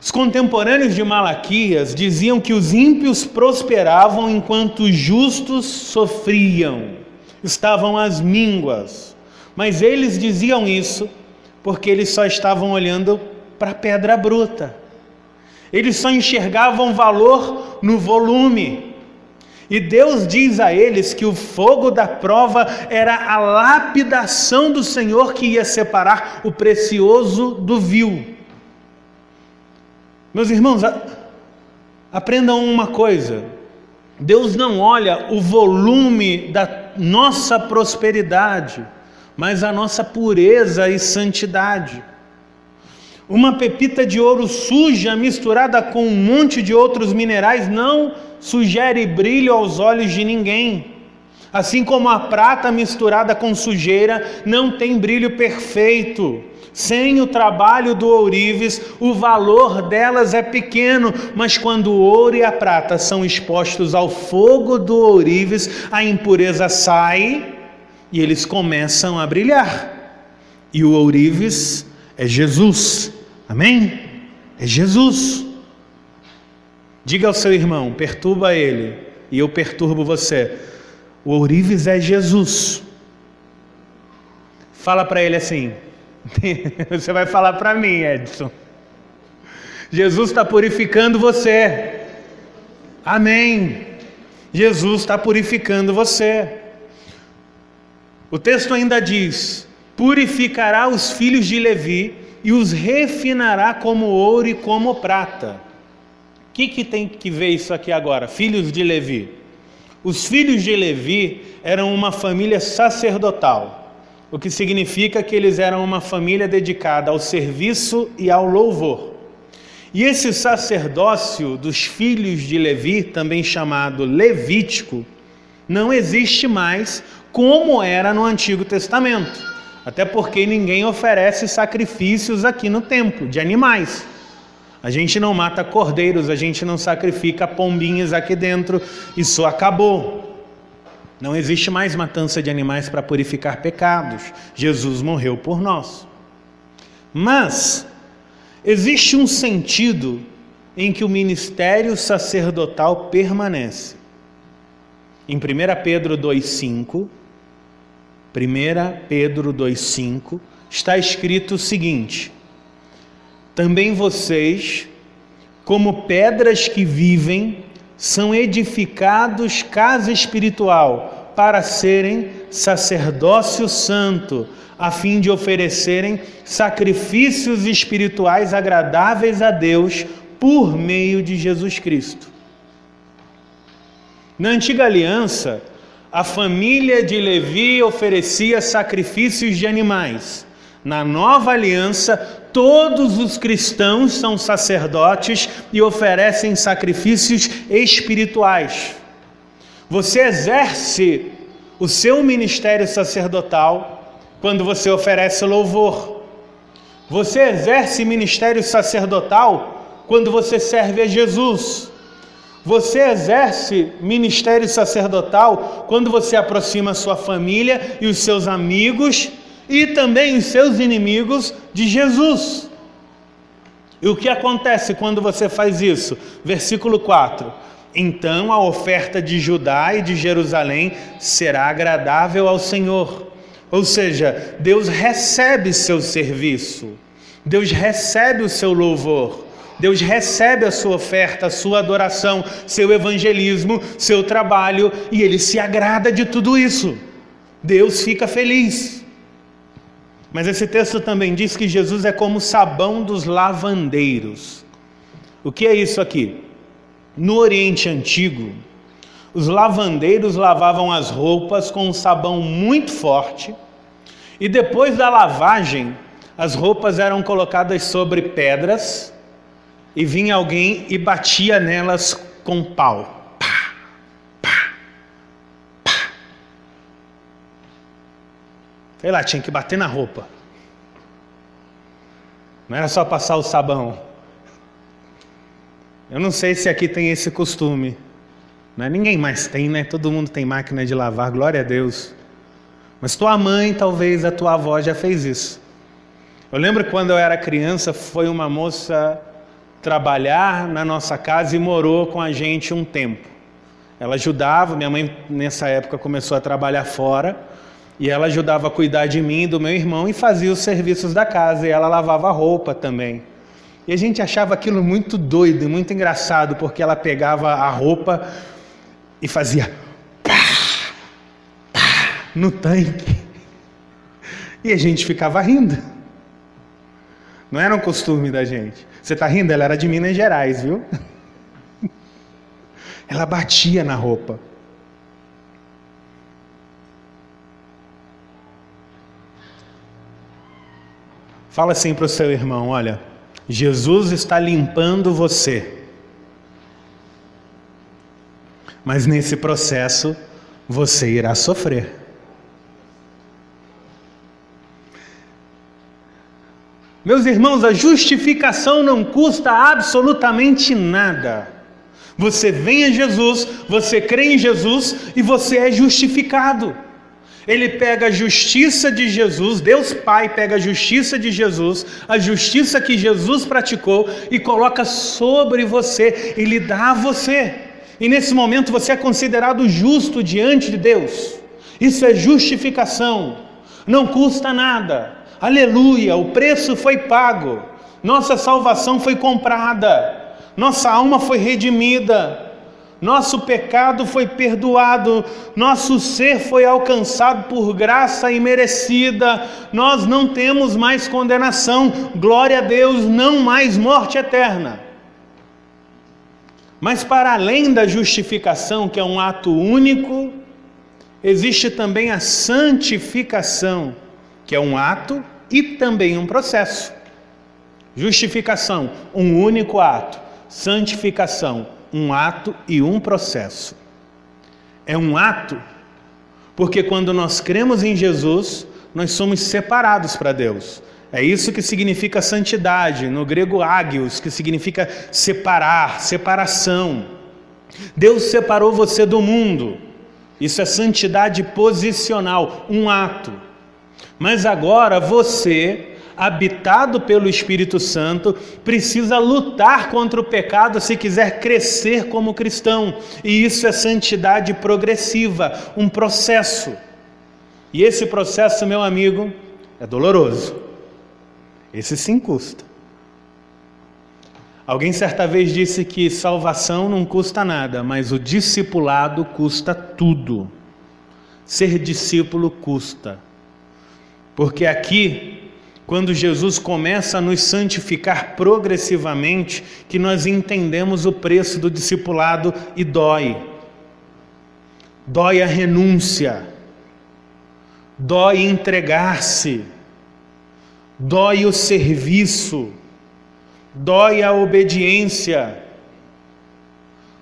Os contemporâneos de Malaquias diziam que os ímpios prosperavam enquanto os justos sofriam, estavam às mínguas. Mas eles diziam isso porque eles só estavam olhando para a pedra bruta. Eles só enxergavam valor no volume. E Deus diz a eles que o fogo da prova era a lapidação do Senhor que ia separar o precioso do vil. Meus irmãos, aprendam uma coisa: Deus não olha o volume da nossa prosperidade, mas a nossa pureza e santidade. Uma pepita de ouro suja misturada com um monte de outros minerais não sugere brilho aos olhos de ninguém. Assim como a prata misturada com sujeira não tem brilho perfeito. Sem o trabalho do ourives, o valor delas é pequeno, mas quando o ouro e a prata são expostos ao fogo do ourives, a impureza sai e eles começam a brilhar. E o ourives é Jesus. Amém? É Jesus. Diga ao seu irmão, perturba ele, e eu perturbo você. O ourives é Jesus. Fala para ele assim: Você vai falar para mim, Edson. Jesus está purificando você. Amém. Jesus está purificando você. O texto ainda diz: purificará os filhos de Levi e os refinará como ouro e como prata. O que, que tem que ver isso aqui agora? Filhos de Levi. Os filhos de Levi eram uma família sacerdotal o que significa que eles eram uma família dedicada ao serviço e ao louvor. E esse sacerdócio dos filhos de Levi, também chamado levítico, não existe mais como era no Antigo Testamento. Até porque ninguém oferece sacrifícios aqui no templo de animais. A gente não mata cordeiros, a gente não sacrifica pombinhas aqui dentro, isso acabou. Não existe mais matança de animais para purificar pecados. Jesus morreu por nós. Mas existe um sentido em que o ministério sacerdotal permanece. Em 1 Pedro 2,5, 1 Pedro 2,5, está escrito o seguinte: Também vocês, como pedras que vivem, são edificados casa espiritual para serem sacerdócio santo, a fim de oferecerem sacrifícios espirituais agradáveis a Deus por meio de Jesus Cristo. Na antiga aliança, a família de Levi oferecia sacrifícios de animais. Na nova aliança, Todos os cristãos são sacerdotes e oferecem sacrifícios espirituais. Você exerce o seu ministério sacerdotal quando você oferece louvor. Você exerce ministério sacerdotal quando você serve a Jesus. Você exerce ministério sacerdotal quando você aproxima sua família e os seus amigos e também os seus inimigos de Jesus. E o que acontece quando você faz isso? Versículo 4: Então a oferta de Judá e de Jerusalém será agradável ao Senhor. Ou seja, Deus recebe seu serviço, Deus recebe o seu louvor, Deus recebe a sua oferta, a sua adoração, seu evangelismo, seu trabalho, e Ele se agrada de tudo isso. Deus fica feliz. Mas esse texto também diz que Jesus é como o sabão dos lavandeiros. O que é isso aqui? No Oriente Antigo, os lavandeiros lavavam as roupas com um sabão muito forte e depois da lavagem, as roupas eram colocadas sobre pedras e vinha alguém e batia nelas com pau. Sei lá, tinha que bater na roupa. Não era só passar o sabão. Eu não sei se aqui tem esse costume. Não é? Ninguém mais tem, né? Todo mundo tem máquina de lavar, glória a Deus. Mas tua mãe, talvez a tua avó já fez isso. Eu lembro quando eu era criança, foi uma moça trabalhar na nossa casa e morou com a gente um tempo. Ela ajudava, minha mãe nessa época começou a trabalhar fora, e ela ajudava a cuidar de mim e do meu irmão e fazia os serviços da casa, e ela lavava roupa também. E a gente achava aquilo muito doido, muito engraçado, porque ela pegava a roupa e fazia pá, pá, no tanque. E a gente ficava rindo. Não era um costume da gente. Você está rindo? Ela era de Minas Gerais, viu? Ela batia na roupa. Fala assim para o seu irmão: olha, Jesus está limpando você. Mas nesse processo você irá sofrer. Meus irmãos, a justificação não custa absolutamente nada. Você vem a Jesus, você crê em Jesus e você é justificado. Ele pega a justiça de Jesus, Deus Pai pega a justiça de Jesus, a justiça que Jesus praticou e coloca sobre você e lhe dá a você. E nesse momento você é considerado justo diante de Deus. Isso é justificação. Não custa nada. Aleluia, o preço foi pago. Nossa salvação foi comprada. Nossa alma foi redimida, nosso pecado foi perdoado, nosso ser foi alcançado por graça imerecida, nós não temos mais condenação, glória a Deus, não mais morte eterna. Mas para além da justificação, que é um ato único, existe também a santificação, que é um ato e também um processo. Justificação, um único ato santificação, um ato e um processo. É um ato porque quando nós cremos em Jesus, nós somos separados para Deus. É isso que significa santidade, no grego ágios, que significa separar, separação. Deus separou você do mundo. Isso é santidade posicional, um ato. Mas agora você habitado pelo Espírito Santo, precisa lutar contra o pecado se quiser crescer como cristão. E isso é santidade progressiva, um processo. E esse processo, meu amigo, é doloroso. Esse sim custa. Alguém certa vez disse que salvação não custa nada, mas o discipulado custa tudo. Ser discípulo custa. Porque aqui quando Jesus começa a nos santificar progressivamente, que nós entendemos o preço do discipulado e dói. Dói a renúncia, dói entregar-se, dói o serviço, dói a obediência,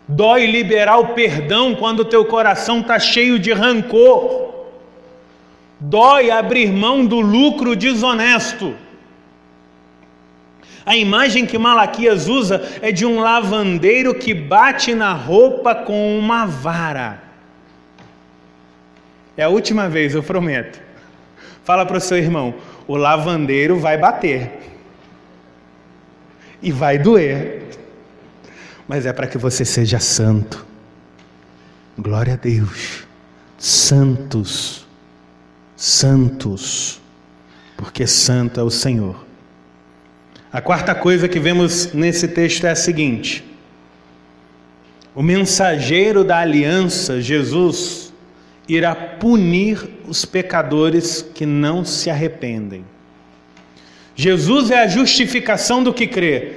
dói liberar o perdão quando teu coração está cheio de rancor. Dói abrir mão do lucro desonesto. A imagem que Malaquias usa é de um lavandeiro que bate na roupa com uma vara. É a última vez, eu prometo. Fala para o seu irmão: o lavandeiro vai bater. E vai doer. Mas é para que você seja santo. Glória a Deus. Santos santos, porque santo é o Senhor. A quarta coisa que vemos nesse texto é a seguinte: o mensageiro da aliança, Jesus, irá punir os pecadores que não se arrependem. Jesus é a justificação do que crê,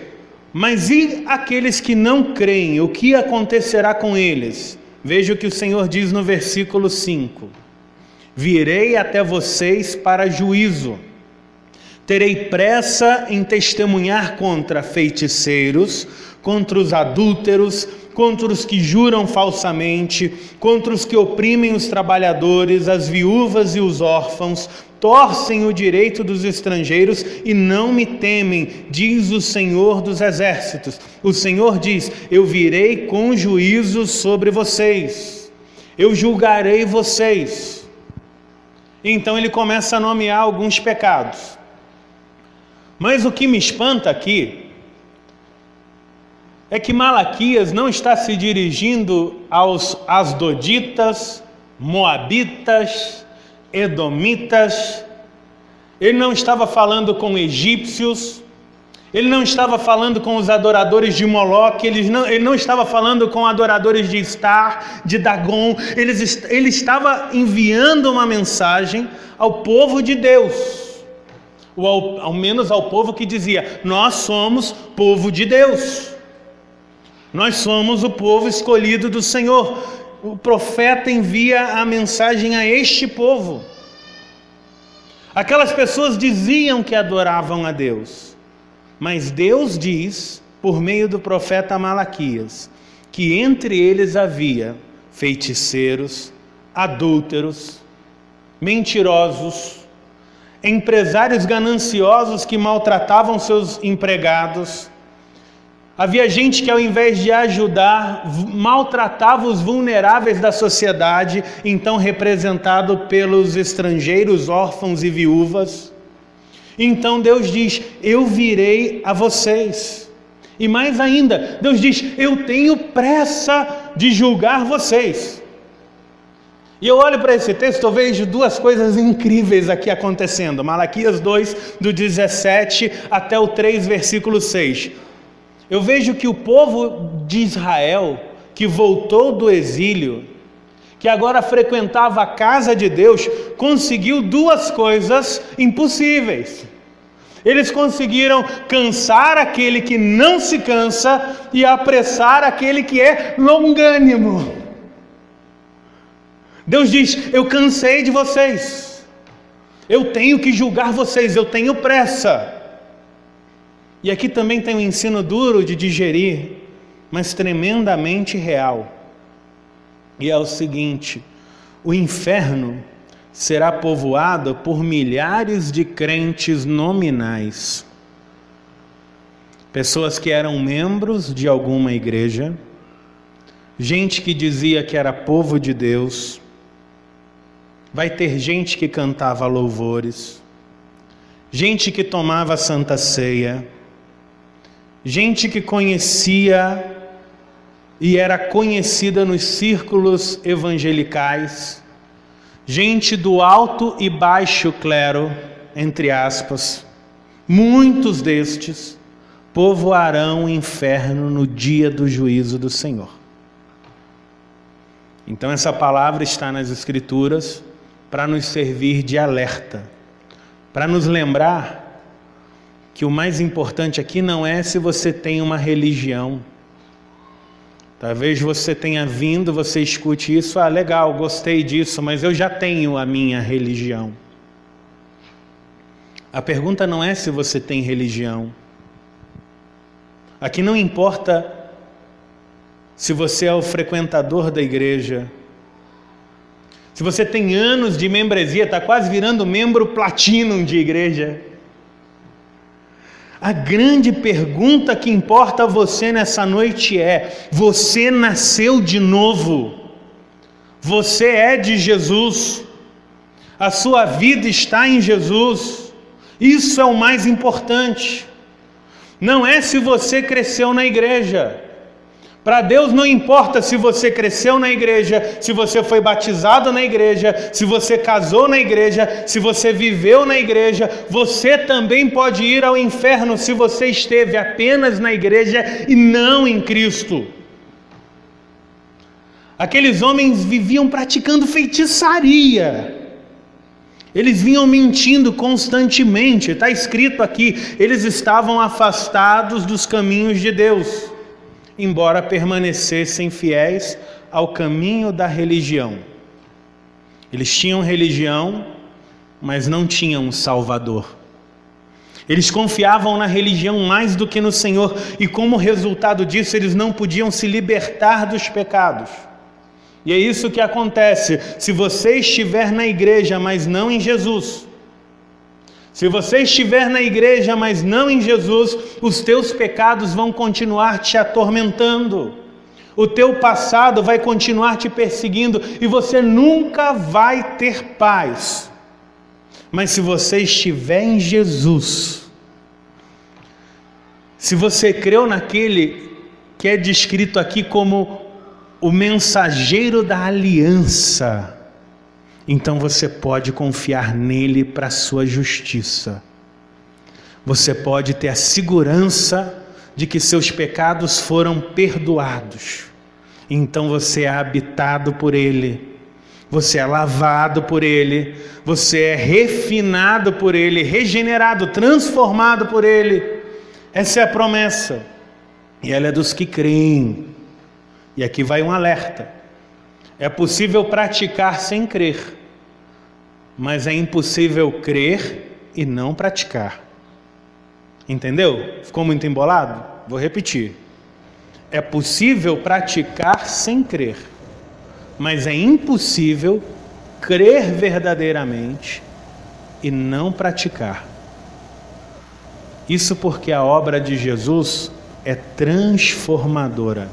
mas e aqueles que não creem? O que acontecerá com eles? Veja o que o Senhor diz no versículo 5. Virei até vocês para juízo. Terei pressa em testemunhar contra feiticeiros, contra os adúlteros, contra os que juram falsamente, contra os que oprimem os trabalhadores, as viúvas e os órfãos, torcem o direito dos estrangeiros e não me temem, diz o Senhor dos Exércitos. O Senhor diz: Eu virei com juízo sobre vocês, eu julgarei vocês. Então ele começa a nomear alguns pecados. Mas o que me espanta aqui é que Malaquias não está se dirigindo aos asdoditas, moabitas, edomitas, ele não estava falando com egípcios, ele não estava falando com os adoradores de Moloque, ele não, ele não estava falando com adoradores de Star, de Dagon, ele, ele estava enviando uma mensagem ao povo de Deus, ou ao, ao menos ao povo que dizia: Nós somos povo de Deus, nós somos o povo escolhido do Senhor. O profeta envia a mensagem a este povo. Aquelas pessoas diziam que adoravam a Deus, mas Deus diz, por meio do profeta Malaquias, que entre eles havia feiticeiros, adúlteros, mentirosos, empresários gananciosos que maltratavam seus empregados. Havia gente que, ao invés de ajudar, maltratava os vulneráveis da sociedade, então representado pelos estrangeiros, órfãos e viúvas. Então Deus diz: Eu virei a vocês. E mais ainda, Deus diz: Eu tenho pressa de julgar vocês. E eu olho para esse texto, eu vejo duas coisas incríveis aqui acontecendo. Malaquias 2, do 17 até o 3, versículo 6. Eu vejo que o povo de Israel, que voltou do exílio, que agora frequentava a casa de Deus, conseguiu duas coisas impossíveis. Eles conseguiram cansar aquele que não se cansa e apressar aquele que é longânimo. Deus diz: Eu cansei de vocês, eu tenho que julgar vocês, eu tenho pressa. E aqui também tem um ensino duro de digerir, mas tremendamente real. E é o seguinte: o inferno será povoado por milhares de crentes nominais. Pessoas que eram membros de alguma igreja, gente que dizia que era povo de Deus, vai ter gente que cantava louvores, gente que tomava santa ceia, gente que conhecia e era conhecida nos círculos evangelicais, gente do alto e baixo clero, entre aspas, muitos destes povoarão o inferno no dia do juízo do Senhor. Então, essa palavra está nas Escrituras para nos servir de alerta, para nos lembrar que o mais importante aqui não é se você tem uma religião Talvez você tenha vindo, você escute isso, ah, legal, gostei disso, mas eu já tenho a minha religião. A pergunta não é se você tem religião. Aqui não importa se você é o frequentador da igreja, se você tem anos de membresia, está quase virando membro platino de igreja. A grande pergunta que importa a você nessa noite é: você nasceu de novo? Você é de Jesus? A sua vida está em Jesus? Isso é o mais importante. Não é se você cresceu na igreja. Para Deus não importa se você cresceu na igreja, se você foi batizado na igreja, se você casou na igreja, se você viveu na igreja, você também pode ir ao inferno se você esteve apenas na igreja e não em Cristo. Aqueles homens viviam praticando feitiçaria. Eles vinham mentindo constantemente, está escrito aqui, eles estavam afastados dos caminhos de Deus embora permanecessem fiéis ao caminho da religião. Eles tinham religião, mas não tinham um Salvador. Eles confiavam na religião mais do que no Senhor, e como resultado disso, eles não podiam se libertar dos pecados. E é isso que acontece se você estiver na igreja, mas não em Jesus. Se você estiver na igreja, mas não em Jesus, os teus pecados vão continuar te atormentando. O teu passado vai continuar te perseguindo e você nunca vai ter paz. Mas se você estiver em Jesus, se você creu naquele que é descrito aqui como o mensageiro da aliança, então você pode confiar nele para a sua justiça. Você pode ter a segurança de que seus pecados foram perdoados. Então você é habitado por ele. Você é lavado por ele, você é refinado por ele, regenerado, transformado por ele. Essa é a promessa. E ela é dos que creem. E aqui vai um alerta: é possível praticar sem crer, mas é impossível crer e não praticar. Entendeu? Ficou muito embolado? Vou repetir. É possível praticar sem crer, mas é impossível crer verdadeiramente e não praticar. Isso porque a obra de Jesus é transformadora.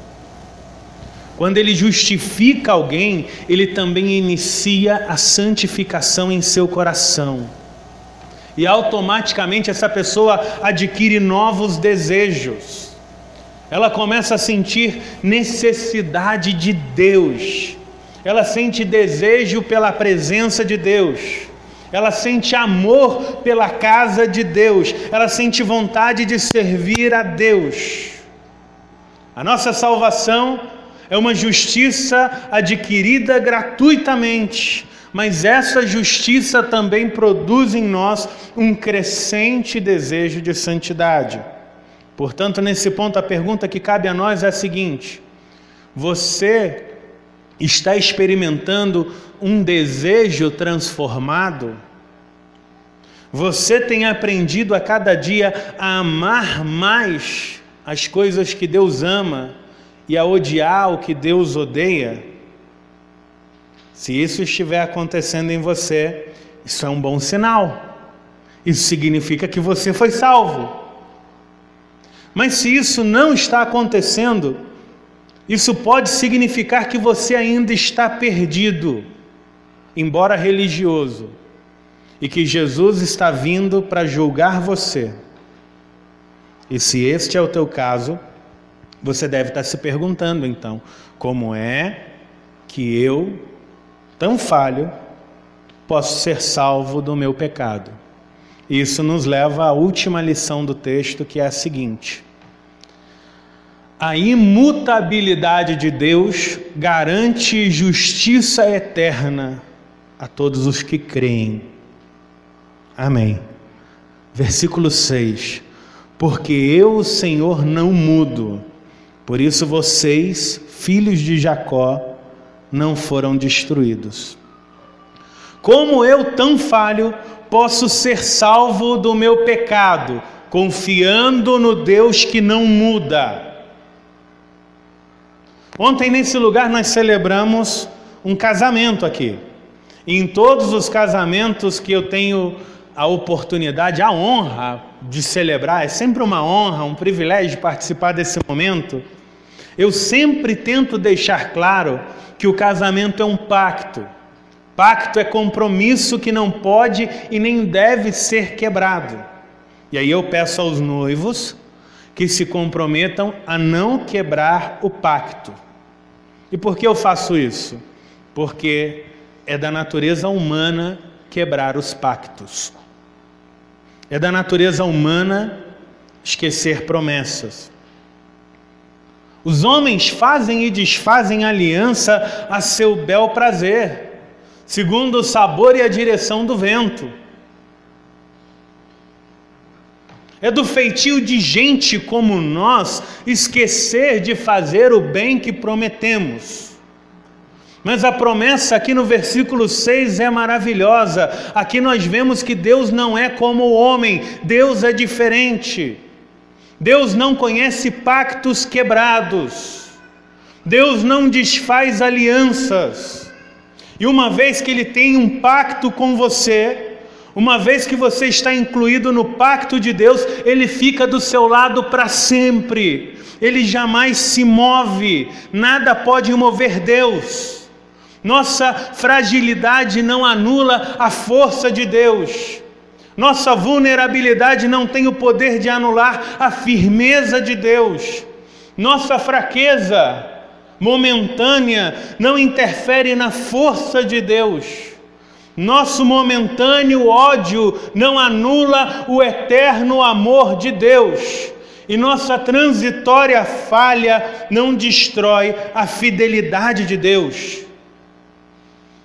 Quando ele justifica alguém, ele também inicia a santificação em seu coração. E automaticamente essa pessoa adquire novos desejos. Ela começa a sentir necessidade de Deus. Ela sente desejo pela presença de Deus. Ela sente amor pela casa de Deus. Ela sente vontade de servir a Deus. A nossa salvação é uma justiça adquirida gratuitamente, mas essa justiça também produz em nós um crescente desejo de santidade. Portanto, nesse ponto, a pergunta que cabe a nós é a seguinte: você está experimentando um desejo transformado? Você tem aprendido a cada dia a amar mais as coisas que Deus ama e a odiar o que Deus odeia, se isso estiver acontecendo em você, isso é um bom sinal. Isso significa que você foi salvo. Mas se isso não está acontecendo, isso pode significar que você ainda está perdido, embora religioso, e que Jesus está vindo para julgar você. E se este é o teu caso, você deve estar se perguntando então: como é que eu, tão falho, posso ser salvo do meu pecado? Isso nos leva à última lição do texto, que é a seguinte: a imutabilidade de Deus garante justiça eterna a todos os que creem. Amém. Versículo 6: Porque eu, o Senhor, não mudo por isso vocês, filhos de Jacó, não foram destruídos. Como eu, tão falho, posso ser salvo do meu pecado, confiando no Deus que não muda? Ontem, nesse lugar, nós celebramos um casamento aqui. E em todos os casamentos que eu tenho a oportunidade, a honra de celebrar, é sempre uma honra, um privilégio participar desse momento. Eu sempre tento deixar claro que o casamento é um pacto. Pacto é compromisso que não pode e nem deve ser quebrado. E aí eu peço aos noivos que se comprometam a não quebrar o pacto. E por que eu faço isso? Porque é da natureza humana quebrar os pactos. É da natureza humana esquecer promessas. Os homens fazem e desfazem aliança a seu bel prazer, segundo o sabor e a direção do vento. É do feitio de gente como nós esquecer de fazer o bem que prometemos. Mas a promessa aqui no versículo 6 é maravilhosa. Aqui nós vemos que Deus não é como o homem, Deus é diferente. Deus não conhece pactos quebrados. Deus não desfaz alianças. E uma vez que Ele tem um pacto com você, uma vez que você está incluído no pacto de Deus, Ele fica do seu lado para sempre. Ele jamais se move, nada pode mover Deus. Nossa fragilidade não anula a força de Deus. Nossa vulnerabilidade não tem o poder de anular a firmeza de Deus. Nossa fraqueza momentânea não interfere na força de Deus. Nosso momentâneo ódio não anula o eterno amor de Deus. E nossa transitória falha não destrói a fidelidade de Deus.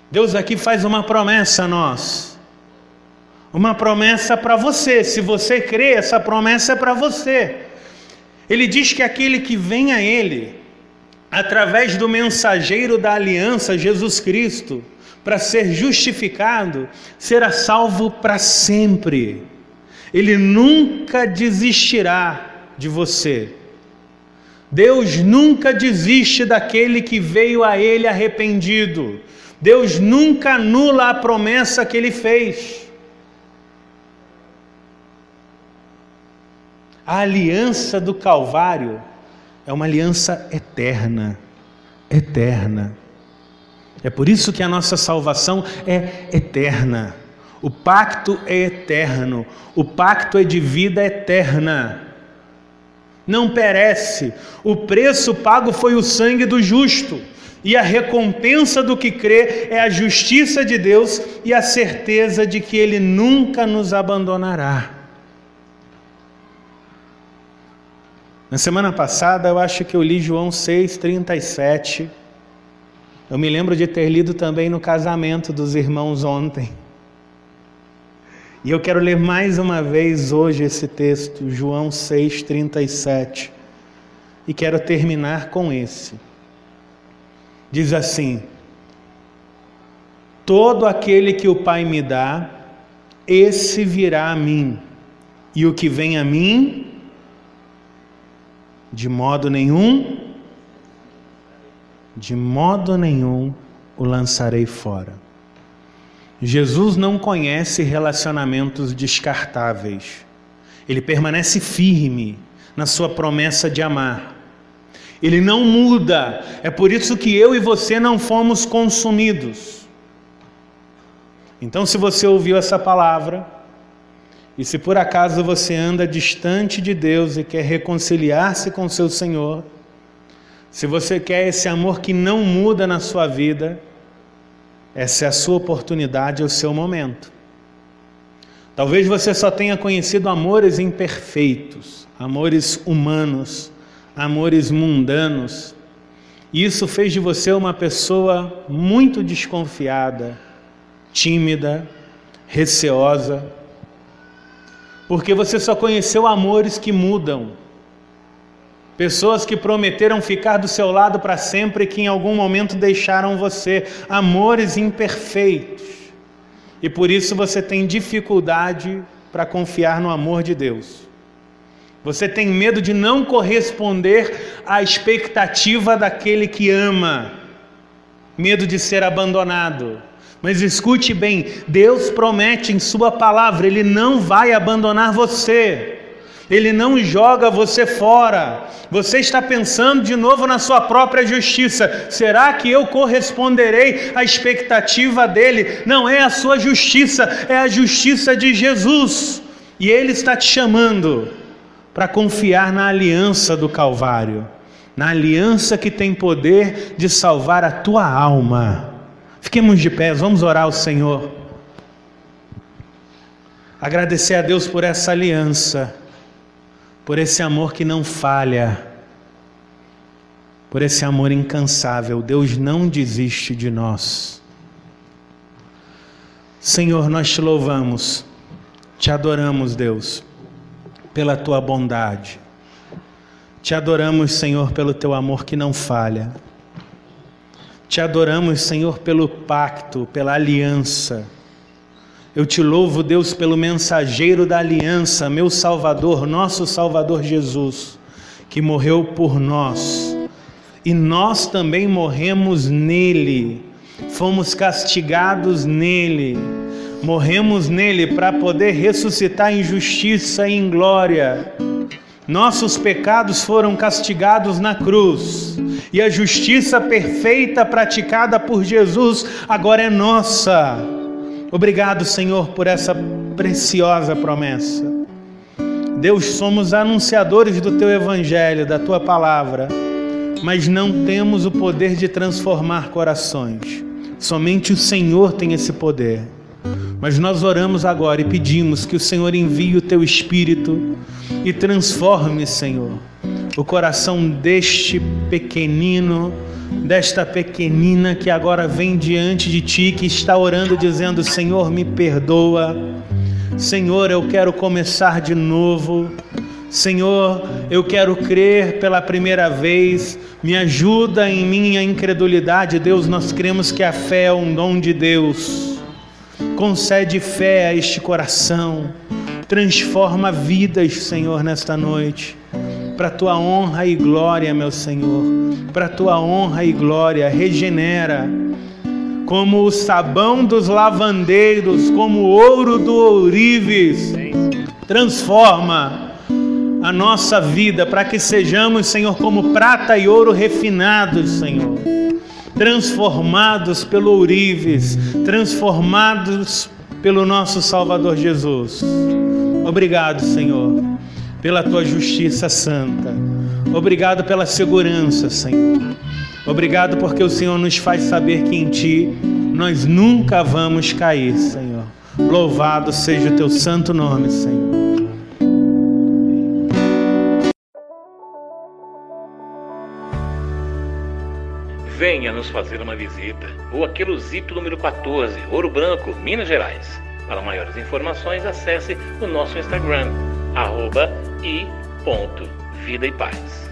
Deus aqui faz uma promessa a nós. Uma promessa para você. Se você crê, essa promessa é para você. Ele diz que aquele que vem a Ele, através do mensageiro da aliança, Jesus Cristo, para ser justificado, será salvo para sempre. Ele nunca desistirá de você. Deus nunca desiste daquele que veio a Ele arrependido. Deus nunca anula a promessa que Ele fez. A aliança do Calvário é uma aliança eterna, eterna. É por isso que a nossa salvação é eterna. O pacto é eterno, o pacto é de vida eterna não perece. O preço pago foi o sangue do justo, e a recompensa do que crê é a justiça de Deus e a certeza de que Ele nunca nos abandonará. Na semana passada, eu acho que eu li João 6,37. Eu me lembro de ter lido também no casamento dos irmãos ontem. E eu quero ler mais uma vez hoje esse texto, João 6,37, e quero terminar com esse. Diz assim: Todo aquele que o Pai me dá, esse virá a mim, e o que vem a mim, de modo nenhum, de modo nenhum o lançarei fora. Jesus não conhece relacionamentos descartáveis. Ele permanece firme na sua promessa de amar. Ele não muda. É por isso que eu e você não fomos consumidos. Então, se você ouviu essa palavra, e se por acaso você anda distante de Deus e quer reconciliar-se com seu Senhor, se você quer esse amor que não muda na sua vida, essa é a sua oportunidade, é o seu momento. Talvez você só tenha conhecido amores imperfeitos, amores humanos, amores mundanos. E isso fez de você uma pessoa muito desconfiada, tímida, receosa, porque você só conheceu amores que mudam Pessoas que prometeram ficar do seu lado para sempre e que em algum momento deixaram você, amores imperfeitos. E por isso você tem dificuldade para confiar no amor de Deus. Você tem medo de não corresponder à expectativa daquele que ama, medo de ser abandonado. Mas escute bem: Deus promete em Sua palavra, Ele não vai abandonar você. Ele não joga você fora. Você está pensando de novo na sua própria justiça. Será que eu corresponderei à expectativa dele? Não é a sua justiça, é a justiça de Jesus. E ele está te chamando para confiar na aliança do Calvário, na aliança que tem poder de salvar a tua alma. Fiquemos de pé, vamos orar ao Senhor. Agradecer a Deus por essa aliança por esse amor que não falha, por esse amor incansável. Deus não desiste de nós. Senhor, nós te louvamos, te adoramos, Deus, pela tua bondade. Te adoramos, Senhor, pelo teu amor que não falha. Te adoramos, Senhor, pelo pacto, pela aliança eu te louvo, Deus, pelo mensageiro da aliança, meu Salvador, nosso Salvador Jesus, que morreu por nós. E nós também morremos nele, fomos castigados nele, morremos nele para poder ressuscitar em justiça e em glória. Nossos pecados foram castigados na cruz, e a justiça perfeita praticada por Jesus agora é nossa. Obrigado, Senhor, por essa preciosa promessa. Deus, somos anunciadores do teu evangelho, da tua palavra, mas não temos o poder de transformar corações. Somente o Senhor tem esse poder. Mas nós oramos agora e pedimos que o Senhor envie o teu espírito e transforme, Senhor, o coração deste pequenino, desta pequenina que agora vem diante de ti, que está orando, dizendo: Senhor, me perdoa. Senhor, eu quero começar de novo. Senhor, eu quero crer pela primeira vez. Me ajuda em minha incredulidade, Deus. Nós cremos que a fé é um dom de Deus. Concede fé a este coração. Transforma vidas, Senhor, nesta noite. Para tua honra e glória, meu Senhor. Para tua honra e glória, regenera. Como o sabão dos lavandeiros, como o ouro do ourives. Transforma a nossa vida para que sejamos, Senhor, como prata e ouro refinados, Senhor transformados pelo ourives, transformados pelo nosso Salvador Jesus. Obrigado, Senhor, pela tua justiça santa. Obrigado pela segurança, Senhor. Obrigado porque o Senhor nos faz saber que em Ti nós nunca vamos cair, Senhor. Louvado seja o Teu santo nome, Senhor. Venha nos fazer uma visita. Ou aquele número 14, Ouro Branco, Minas Gerais. Para maiores informações, acesse o nosso Instagram, arroba e ponto, Vida e Paz.